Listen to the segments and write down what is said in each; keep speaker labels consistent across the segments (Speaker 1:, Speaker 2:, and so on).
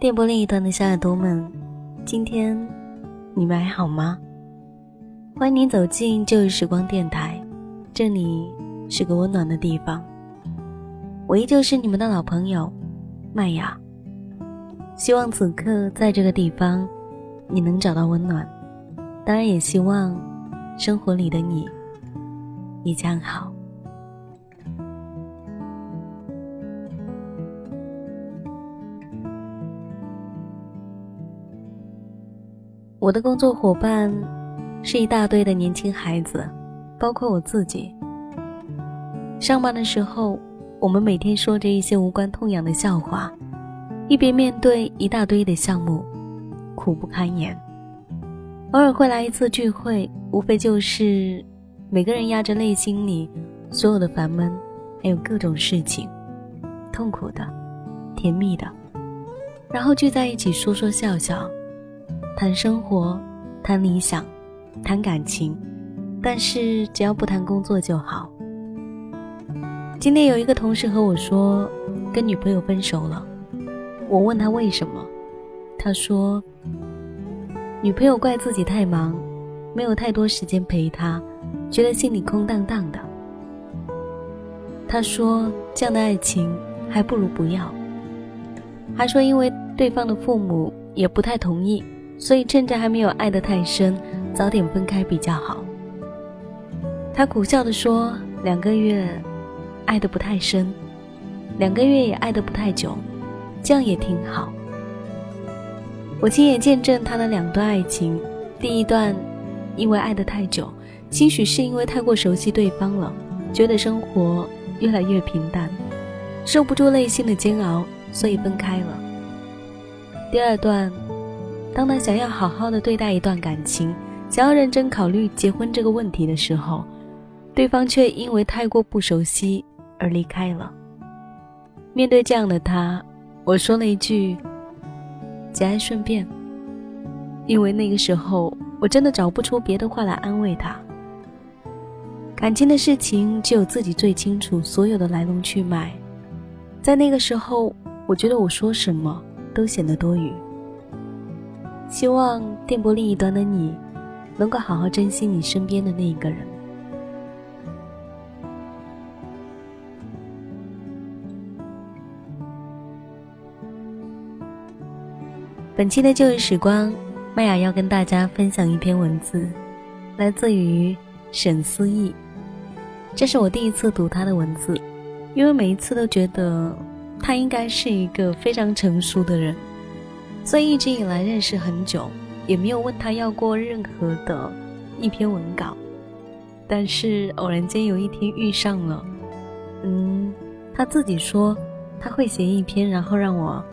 Speaker 1: 电波另一端的小耳朵们，今天你们还好吗？欢迎您走进旧日时光电台，这里是个温暖的地方。我依旧是你们的老朋友麦雅。希望此刻在这个地方，你能找到温暖。当然，也希望生活里的你一将好。我的工作伙伴是一大堆的年轻孩子，包括我自己。上班的时候，我们每天说着一些无关痛痒的笑话，一边面对一大堆的项目，苦不堪言。偶尔会来一次聚会，无非就是每个人压着内心里所有的烦闷，还有各种事情，痛苦的、甜蜜的，然后聚在一起说说笑笑。谈生活，谈理想，谈感情，但是只要不谈工作就好。今天有一个同事和我说，跟女朋友分手了。我问他为什么，他说，女朋友怪自己太忙，没有太多时间陪他，觉得心里空荡荡的。他说，这样的爱情还不如不要。还说，因为对方的父母也不太同意。所以趁着还没有爱得太深，早点分开比较好。他苦笑地说：“两个月，爱得不太深，两个月也爱得不太久，这样也挺好。”我亲眼见证他的两段爱情，第一段，因为爱得太久，兴许是因为太过熟悉对方了，觉得生活越来越平淡，受不住内心的煎熬，所以分开了。第二段。当他想要好好的对待一段感情，想要认真考虑结婚这个问题的时候，对方却因为太过不熟悉而离开了。面对这样的他，我说了一句：“节哀顺变。”因为那个时候我真的找不出别的话来安慰他。感情的事情只有自己最清楚所有的来龙去脉，在那个时候，我觉得我说什么都显得多余。希望电波另一端的你，能够好好珍惜你身边的那一个人。本期的旧日时光，麦雅要跟大家分享一篇文字，来自于沈思义。这是我第一次读他的文字，因为每一次都觉得他应该是一个非常成熟的人。所以一直以来认识很久，也没有问他要过任何的一篇文稿，但是偶然间有一天遇上了，嗯，他自己说他会写一篇，然后让我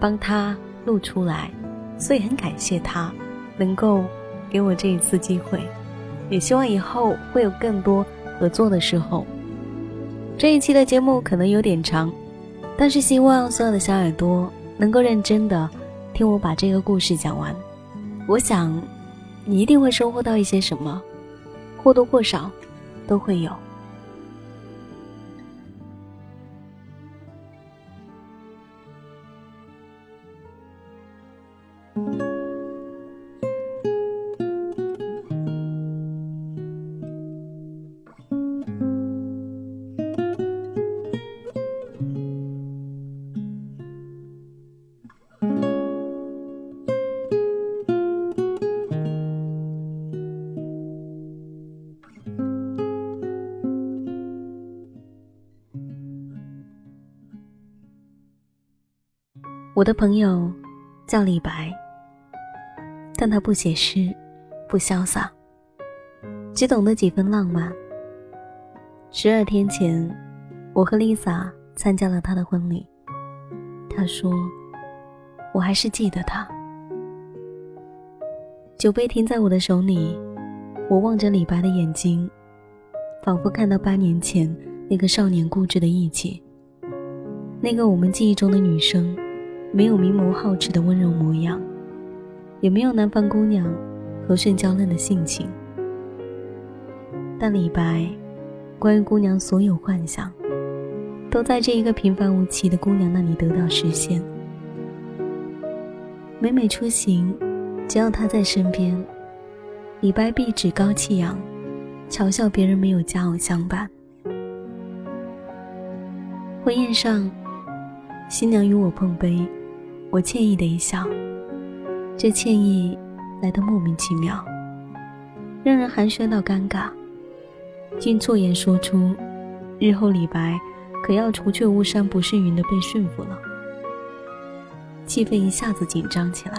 Speaker 1: 帮他录出来，所以很感谢他能够给我这一次机会，也希望以后会有更多合作的时候。这一期的节目可能有点长，但是希望所有的小耳朵。能够认真的听我把这个故事讲完，我想你一定会收获到一些什么，或多或少都会有。我的朋友叫李白，但他不写诗，不潇洒，只懂得几分浪漫。十二天前，我和 Lisa 参加了他的婚礼。他说：“我还是记得他。”酒杯停在我的手里，我望着李白的眼睛，仿佛看到八年前那个少年固执的义气，那个我们记忆中的女生。没有明眸皓齿的温柔模样，也没有南方姑娘和顺娇嫩的性情。但李白，关于姑娘所有幻想，都在这一个平凡无奇的姑娘那里得到实现。每每出行，只要她在身边，李白必趾高气扬，嘲笑别人没有佳偶相伴。婚宴上，新娘与我碰杯，我歉意的一笑，这歉意来得莫名其妙，让人寒暄到尴尬，竟错言说出，日后李白可要除却巫山不是云的被驯服了。气氛一下子紧张起来。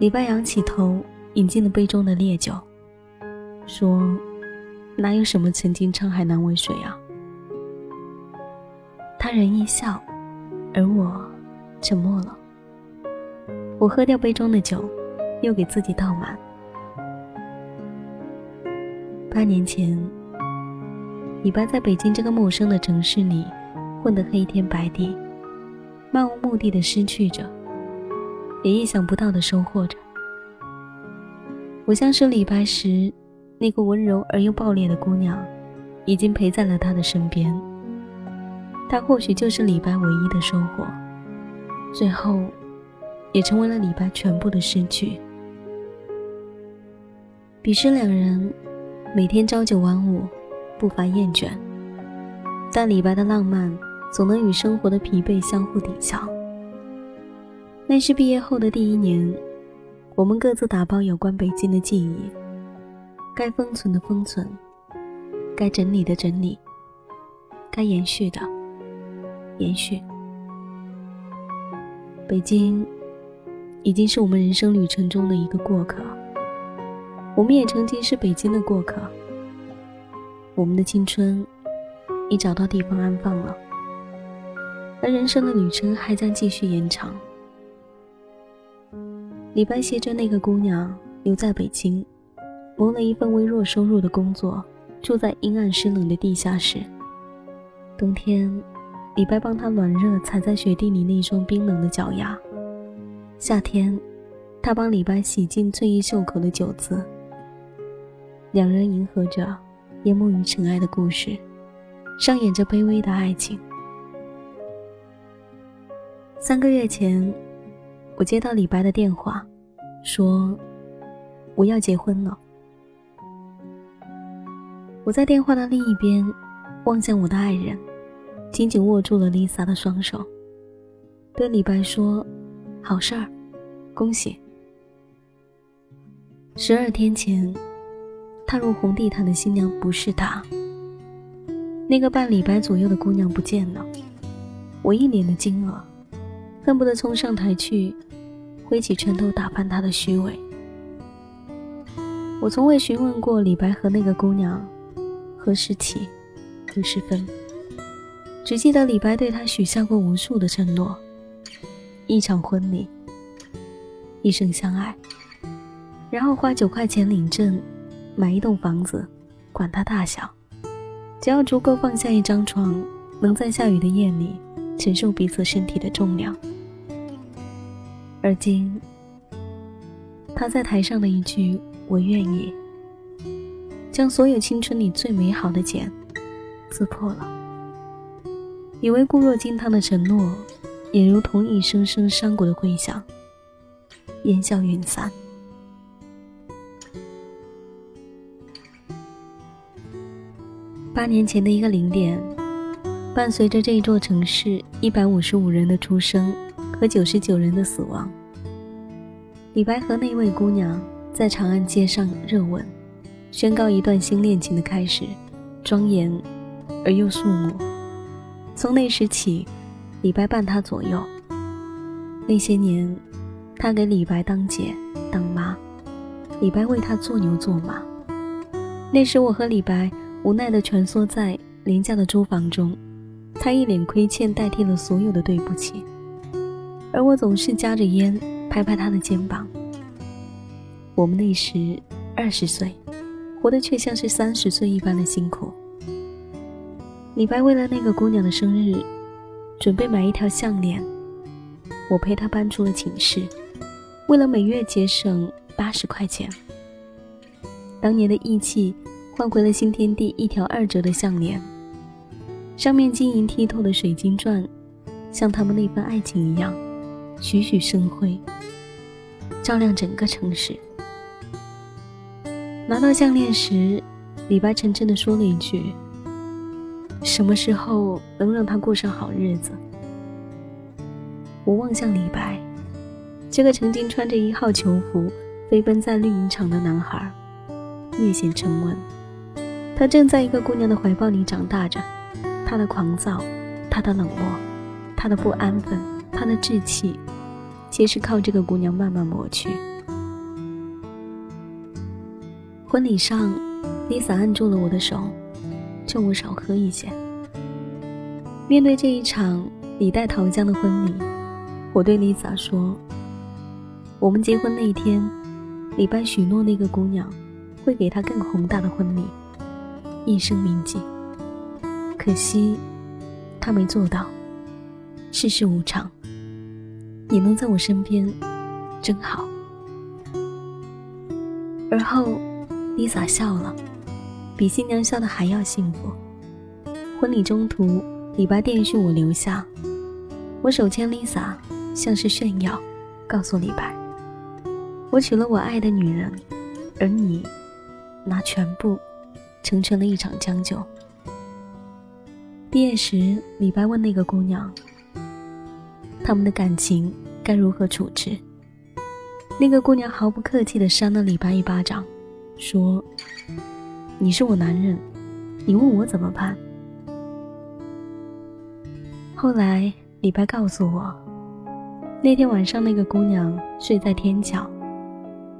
Speaker 1: 李白仰起头，饮尽了杯中的烈酒，说：“哪有什么曾经沧海难为水啊？”他人一笑，而我沉默了。我喝掉杯中的酒，又给自己倒满。八年前，李白在北京这个陌生的城市里混得黑天白地，漫无目的的失去着，也意想不到的收获着。我相识李白时，那个温柔而又暴烈的姑娘，已经陪在了他的身边。他或许就是李白唯一的收获，最后，也成为了李白全部的诗句。彼时两人每天朝九晚五，不乏厌倦，但李白的浪漫总能与生活的疲惫相互抵消。那是毕业后的第一年，我们各自打包有关北京的记忆，该封存的封存，该整理的整理，该延续的。延续。北京已经是我们人生旅程中的一个过客，我们也曾经是北京的过客。我们的青春已找到地方安放了，而人生的旅程还将继续延长。李白携着那个姑娘留在北京，谋了一份微弱收入的工作，住在阴暗湿冷的地下室。冬天。李白帮他暖热踩在雪地里那双冰冷的脚丫。夏天，他帮李白洗净醉意袖口的酒渍。两人迎合着淹没于尘埃的故事，上演着卑微的爱情。三个月前，我接到李白的电话，说我要结婚了。我在电话的另一边，望向我的爱人。紧紧握住了 Lisa 的双手，对李白说：“好事儿，恭喜。”十二天前，踏入红地毯的新娘不是他，那个半李白左右的姑娘不见了。我一脸的惊愕，恨不得冲上台去，挥起拳头打翻他的虚伪。我从未询问过李白和那个姑娘何时起，何时分。只记得李白对他许下过无数的承诺：一场婚礼，一生相爱，然后花九块钱领证，买一栋房子，管它大小，只要足够放下一张床，能在下雨的夜里承受彼此身体的重量。而今，他在台上的一句“我愿意”，将所有青春里最美好的茧刺破了。以为固若金汤的承诺，也如同一声声山谷的回响，烟消云散。八年前的一个零点，伴随着这一座城市一百五十五人的出生和九十九人的死亡，李白和那位姑娘在长安街上热吻，宣告一段新恋情的开始，庄严而又肃穆。从那时起，李白伴他左右。那些年，他给李白当姐当妈，李白为他做牛做马。那时我和李白无奈地蜷缩在廉价的租房中，他一脸亏欠代替了所有的对不起，而我总是夹着烟拍拍他的肩膀。我们那时二十岁，活得却像是三十岁一般的辛苦。李白为了那个姑娘的生日，准备买一条项链。我陪他搬出了寝室，为了每月节省八十块钱。当年的义气换回了新天地一条二折的项链，上面晶莹剔透的水晶钻，像他们那份爱情一样，栩栩生辉，照亮整个城市。拿到项链时，李白沉沉地说了一句：“什么时候能让他过上好日子？”我望向李白，这个曾经穿着一号球服飞奔在绿茵场的男孩，略显沉稳。他正在一个姑娘的怀抱里长大着，他的狂躁，他的冷漠，他的不安分，他的志气，皆是靠这个姑娘慢慢磨去。婚礼上，Lisa 按住了我的手，劝我少喝一些。面对这一场李代桃僵的婚礼，我对丽萨说：“我们结婚那一天，李拜许诺那个姑娘，会给她更宏大的婚礼，一生铭记。可惜，他没做到。世事无常，你能在我身边，真好。”而后。丽萨笑了，比新娘笑的还要幸福。婚礼中途，李白电讯我留下，我手牵 Lisa，像是炫耀，告诉李白，我娶了我爱的女人，而你拿全部，成全了一场将就。毕业时，李白问那个姑娘，他们的感情该如何处置？那个姑娘毫不客气地扇了李白一巴掌。说：“你是我男人，你问我怎么办？”后来李白告诉我，那天晚上那个姑娘睡在天桥，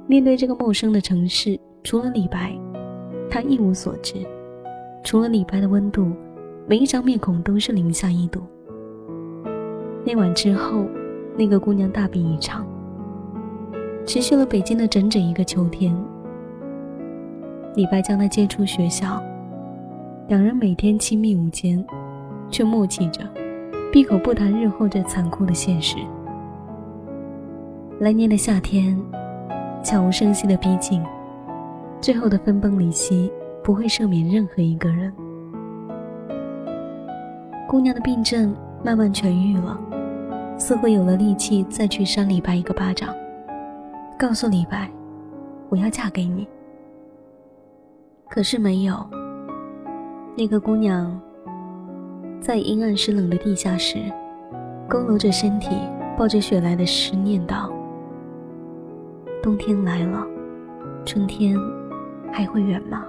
Speaker 1: 面对这个陌生的城市，除了李白，她一无所知。除了李白的温度，每一张面孔都是零下一度。那晚之后，那个姑娘大病一场，持续了北京的整整一个秋天。李白将她接出学校，两人每天亲密无间，却默契着，闭口不谈日后这残酷的现实。来年的夏天，悄无声息的逼近，最后的分崩离析不会赦免任何一个人。姑娘的病症慢慢痊愈了，似乎有了力气再去扇李白一个巴掌，告诉李白：“我要嫁给你。”可是没有。那个姑娘在阴暗湿冷的地下室，佝偻着身体，抱着雪来的诗念道：“冬天来了，春天还会远吗？”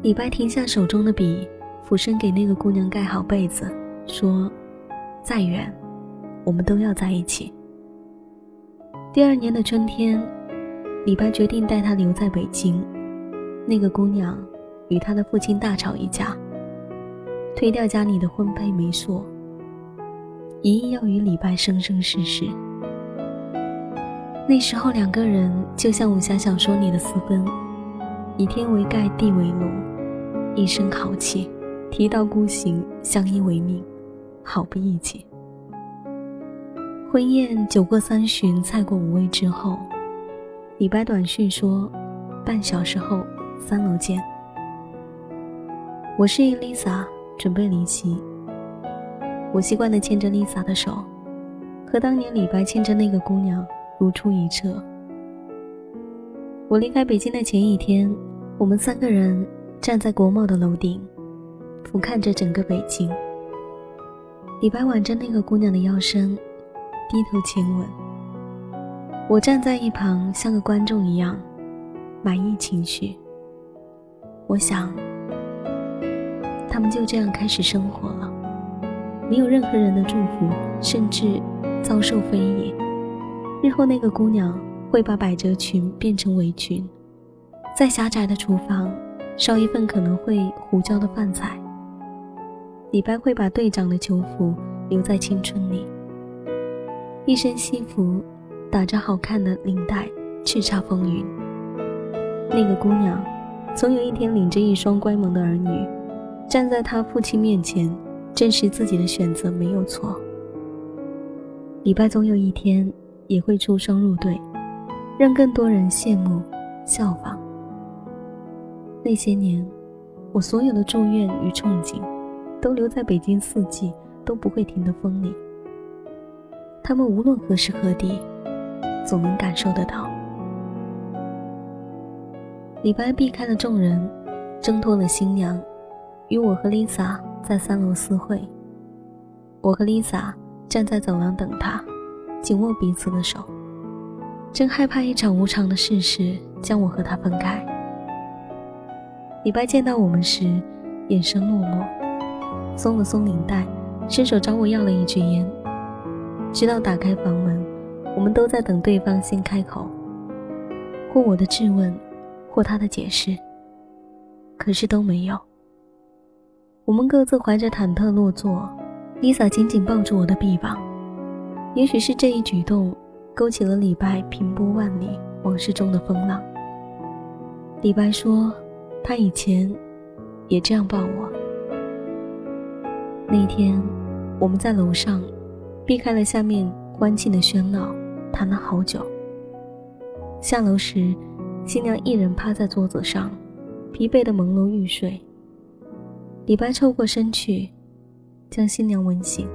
Speaker 1: 李白停下手中的笔，俯身给那个姑娘盖好被子，说：“再远，我们都要在一起。”第二年的春天，李白决定带她留在北京。那个姑娘与她的父亲大吵一架，推掉家里的婚配媒妁，一意要与李白生生世世。那时候两个人就像武侠小说里的私奔，以天为盖，地为炉，一身豪气，提刀孤行，相依为命，好不义气。婚宴酒过三巡，菜过五味之后，李白短讯说：“半小时后。”三楼见。我示意 Lisa 准备离席。我习惯的牵着 Lisa 的手，和当年李白牵着那个姑娘如出一辙。我离开北京的前一天，我们三个人站在国贸的楼顶，俯瞰着整个北京。李白挽着那个姑娘的腰身，低头亲吻。我站在一旁，像个观众一样，满意情绪。我想，他们就这样开始生活了，没有任何人的祝福，甚至遭受非议。日后那个姑娘会把百褶裙变成围裙，在狭窄的厨房烧一份可能会胡椒的饭菜。李白会把队长的囚服留在青春里，一身西服，打着好看的领带，叱咤风云。那个姑娘。总有一天，领着一双乖萌的儿女，站在他父亲面前，证实自己的选择没有错。李白总有一天也会出双入对，让更多人羡慕、效仿。那些年，我所有的祝愿与憧憬，都留在北京四季都不会停的风里。他们无论何时何地，总能感受得到。李白避开了众人，挣脱了新娘，与我和 Lisa 在三楼私会。我和 Lisa 站在走廊等他，紧握彼此的手，真害怕一场无常的事实将我和他分开。李白见到我们时，眼神落寞，松了松领带，伸手找我要了一支烟。直到打开房门，我们都在等对方先开口，或我的质问。或他的解释，可是都没有。我们各自怀着忐忑落座，Lisa 紧紧抱住我的臂膀。也许是这一举动，勾起了李白平波万里往事中的风浪。李白说，他以前也这样抱我。那天，我们在楼上，避开了下面欢庆的喧闹，谈了好久。下楼时。新娘一人趴在桌子上，疲惫的朦胧欲睡。李白凑过身去，将新娘吻醒。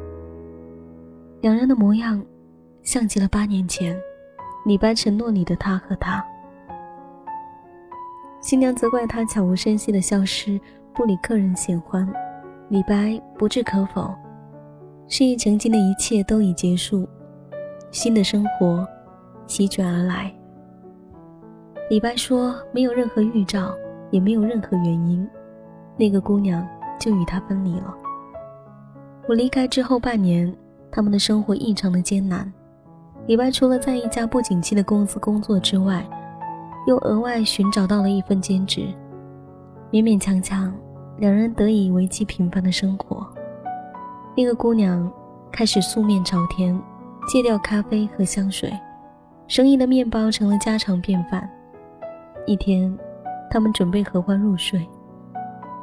Speaker 1: 两人的模样，像极了八年前李白承诺里的他和她。新娘责怪他悄无声息的消失，不理客人闲欢。李白不置可否，示意曾经的一切都已结束，新的生活席卷而来。李白说：“没有任何预兆，也没有任何原因，那个姑娘就与他分离了。我离开之后半年，他们的生活异常的艰难。李白除了在一家不景气的公司工作之外，又额外寻找到了一份兼职，勉勉强强，两人得以维系平凡的生活。那个姑娘开始素面朝天，戒掉咖啡和香水，生意的面包成了家常便饭。”一天，他们准备合欢入睡，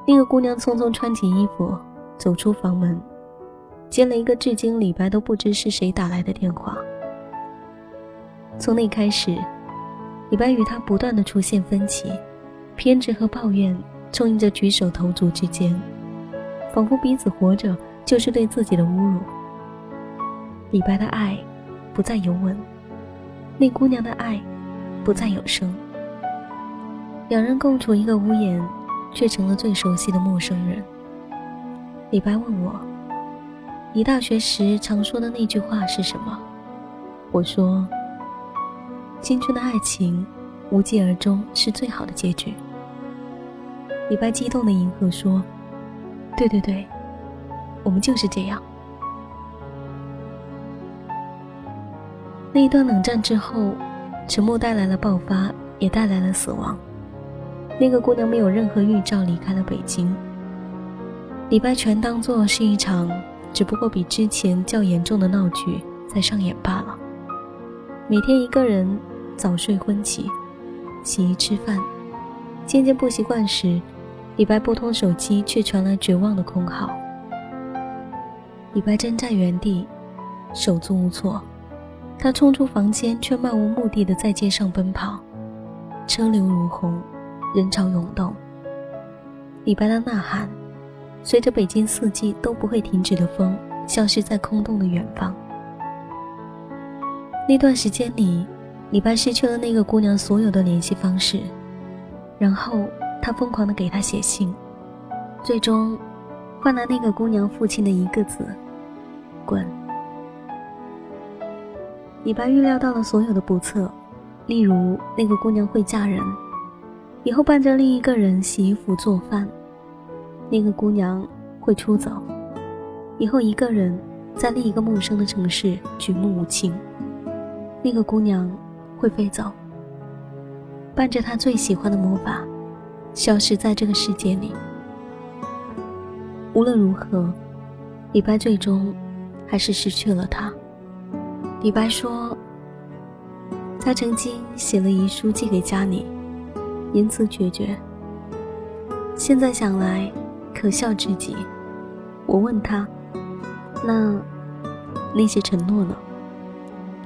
Speaker 1: 那个姑娘匆匆穿起衣服，走出房门，接了一个至今李白都不知是谁打来的电话。从那开始，李白与她不断的出现分歧，偏执和抱怨充盈着举手投足之间，仿佛彼此活着就是对自己的侮辱。李白的爱不再有吻，那姑娘的爱不再有声。两人共处一个屋檐，却成了最熟悉的陌生人。李白问我：“你大学时常说的那句话是什么？”我说：“青春的爱情，无疾而终是最好的结局。”李白激动的迎合说：“对对对，我们就是这样。”那一段冷战之后，沉默带来了爆发，也带来了死亡。那个姑娘没有任何预兆离开了北京，李白全当作是一场只不过比之前较严重的闹剧在上演罢了。每天一个人早睡昏起，洗衣吃饭，渐渐不习惯时，李白拨通手机，却传来绝望的空号。李白站在原地，手足无措，他冲出房间，却漫无目的的在街上奔跑，车流如虹。人潮涌动，李白的呐喊，随着北京四季都不会停止的风，消失在空洞的远方。那段时间里，李白失去了那个姑娘所有的联系方式，然后他疯狂的给她写信，最终换来那个姑娘父亲的一个字：滚。李白预料到了所有的不测，例如那个姑娘会嫁人。以后伴着另一个人洗衣服做饭，那个姑娘会出走。以后一个人在另一个陌生的城市举目无亲，那个姑娘会飞走，伴着他最喜欢的魔法，消失在这个世界里。无论如何，李白最终还是失去了她。李白说，他曾经写了遗书寄给家里。言辞决绝，现在想来可笑至极。我问他：“那那些承诺呢？”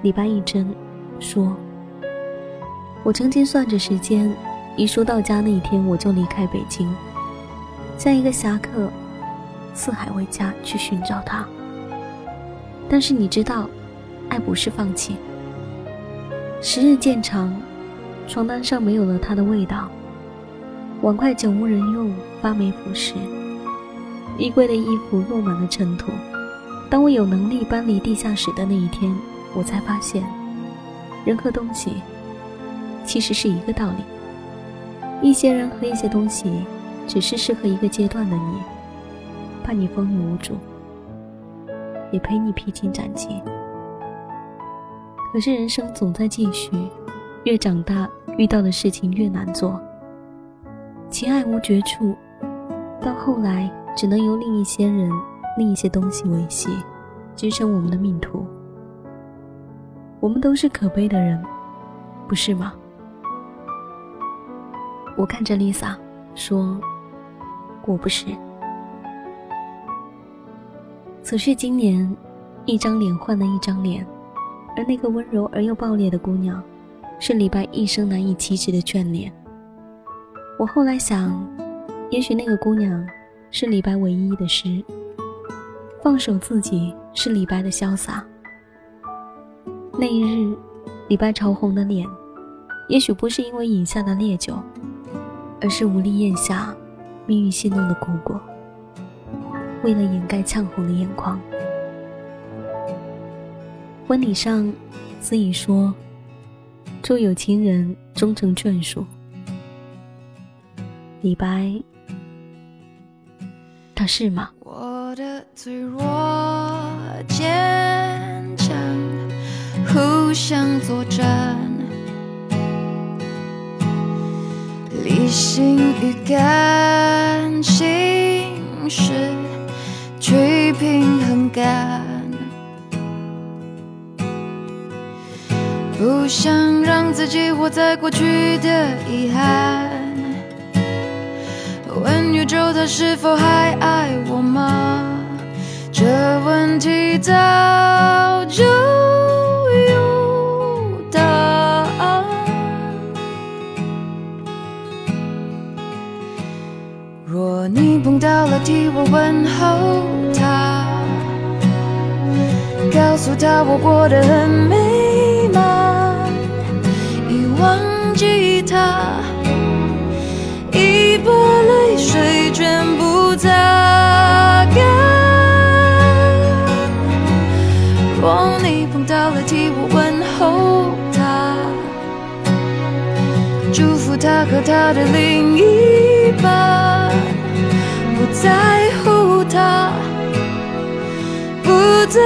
Speaker 1: 李白一怔，说：“我曾经算着时间，遗书到家那一天我就离开北京，像一个侠客，四海为家去寻找他。但是你知道，爱不是放弃。时日渐长，床单上没有了他的味道，碗筷久无人用，发霉腐蚀，衣柜的衣服落满了尘土。当我有能力搬离地下室的那一天，我才发现，人和东西其实是一个道理。一些人和一些东西，只是适合一个阶段的你，伴你风雨无阻，也陪你披荆斩棘。可是人生总在继续，越长大遇到的事情越难做。情爱无绝处，到后来只能由另一些人、另一些东西维系，支撑我们的命途。我们都是可悲的人，不是吗？我看着 Lisa 说：“我不是。”此去经年，一张脸换了一张脸，而那个温柔而又暴烈的姑娘，是李白一生难以启齿的眷恋。我后来想，也许那个姑娘是李白唯一的诗。放手自己是李白的潇洒。那一日，李白潮红的脸，也许不是因为饮下的烈酒。而是无力咽下命运戏弄的苦果，为了掩盖呛红的眼眶。婚礼上，司仪说：“祝有情人终成眷属。”李白，他是吗？
Speaker 2: 我的脆弱坚强，互相作战。理性与感性是去平衡感，不想让自己活在过去的遗憾。问宇宙它是否还爱我吗？这问题早就有答案。若你。碰到了，替我问候他，告诉他我过得很美，忘记他，已把泪水全部擦干。若你碰到了，替我问候他，祝福他和他的另一半。不在乎他，不再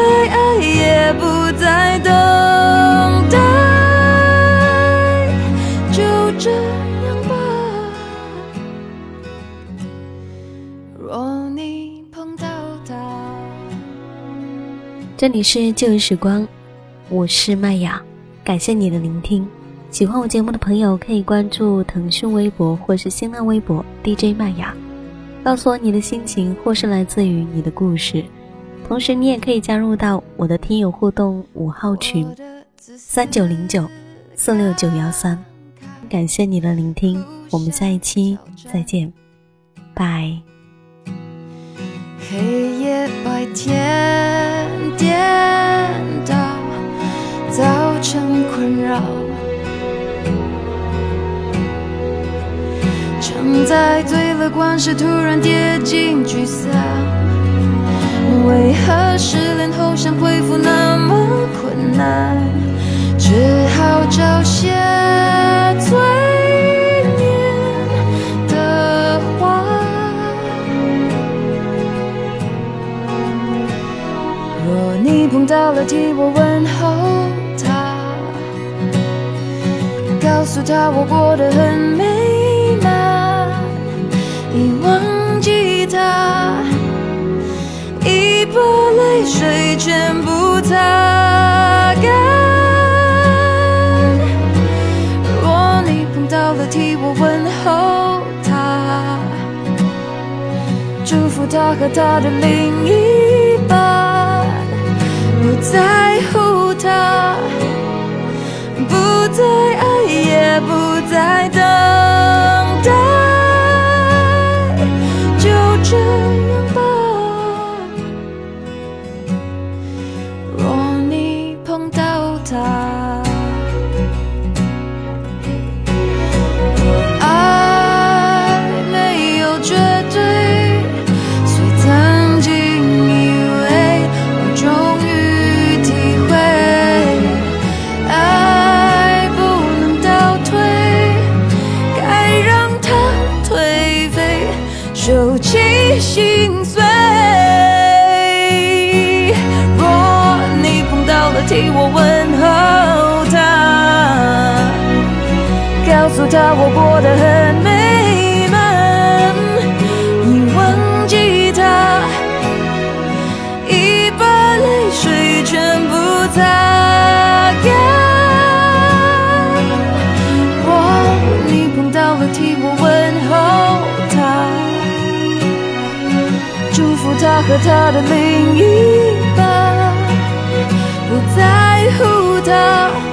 Speaker 2: 这
Speaker 1: 里是旧日时光，我是麦雅，感谢你的聆听。喜欢我节目的朋友可以关注腾讯微博或是新浪微博 DJ 麦雅。告诉我你的心情，或是来自于你的故事。同时，你也可以加入到我的听友互动五号群，三九零九四六九幺三。感谢你的聆听，我们下一期再见，拜。
Speaker 2: 黑夜白天颠倒，造成困扰。常在最乐观时突然跌进沮丧，为何失恋后想恢复那么困难？只好找些到了，替我问候他，告诉他我过得很美满。已忘记他，已把泪水全部擦干。若你碰到了，替我问候他，祝福他和他的另一，在乎他，不再爱，也不再等。和他的另一半，不在乎他。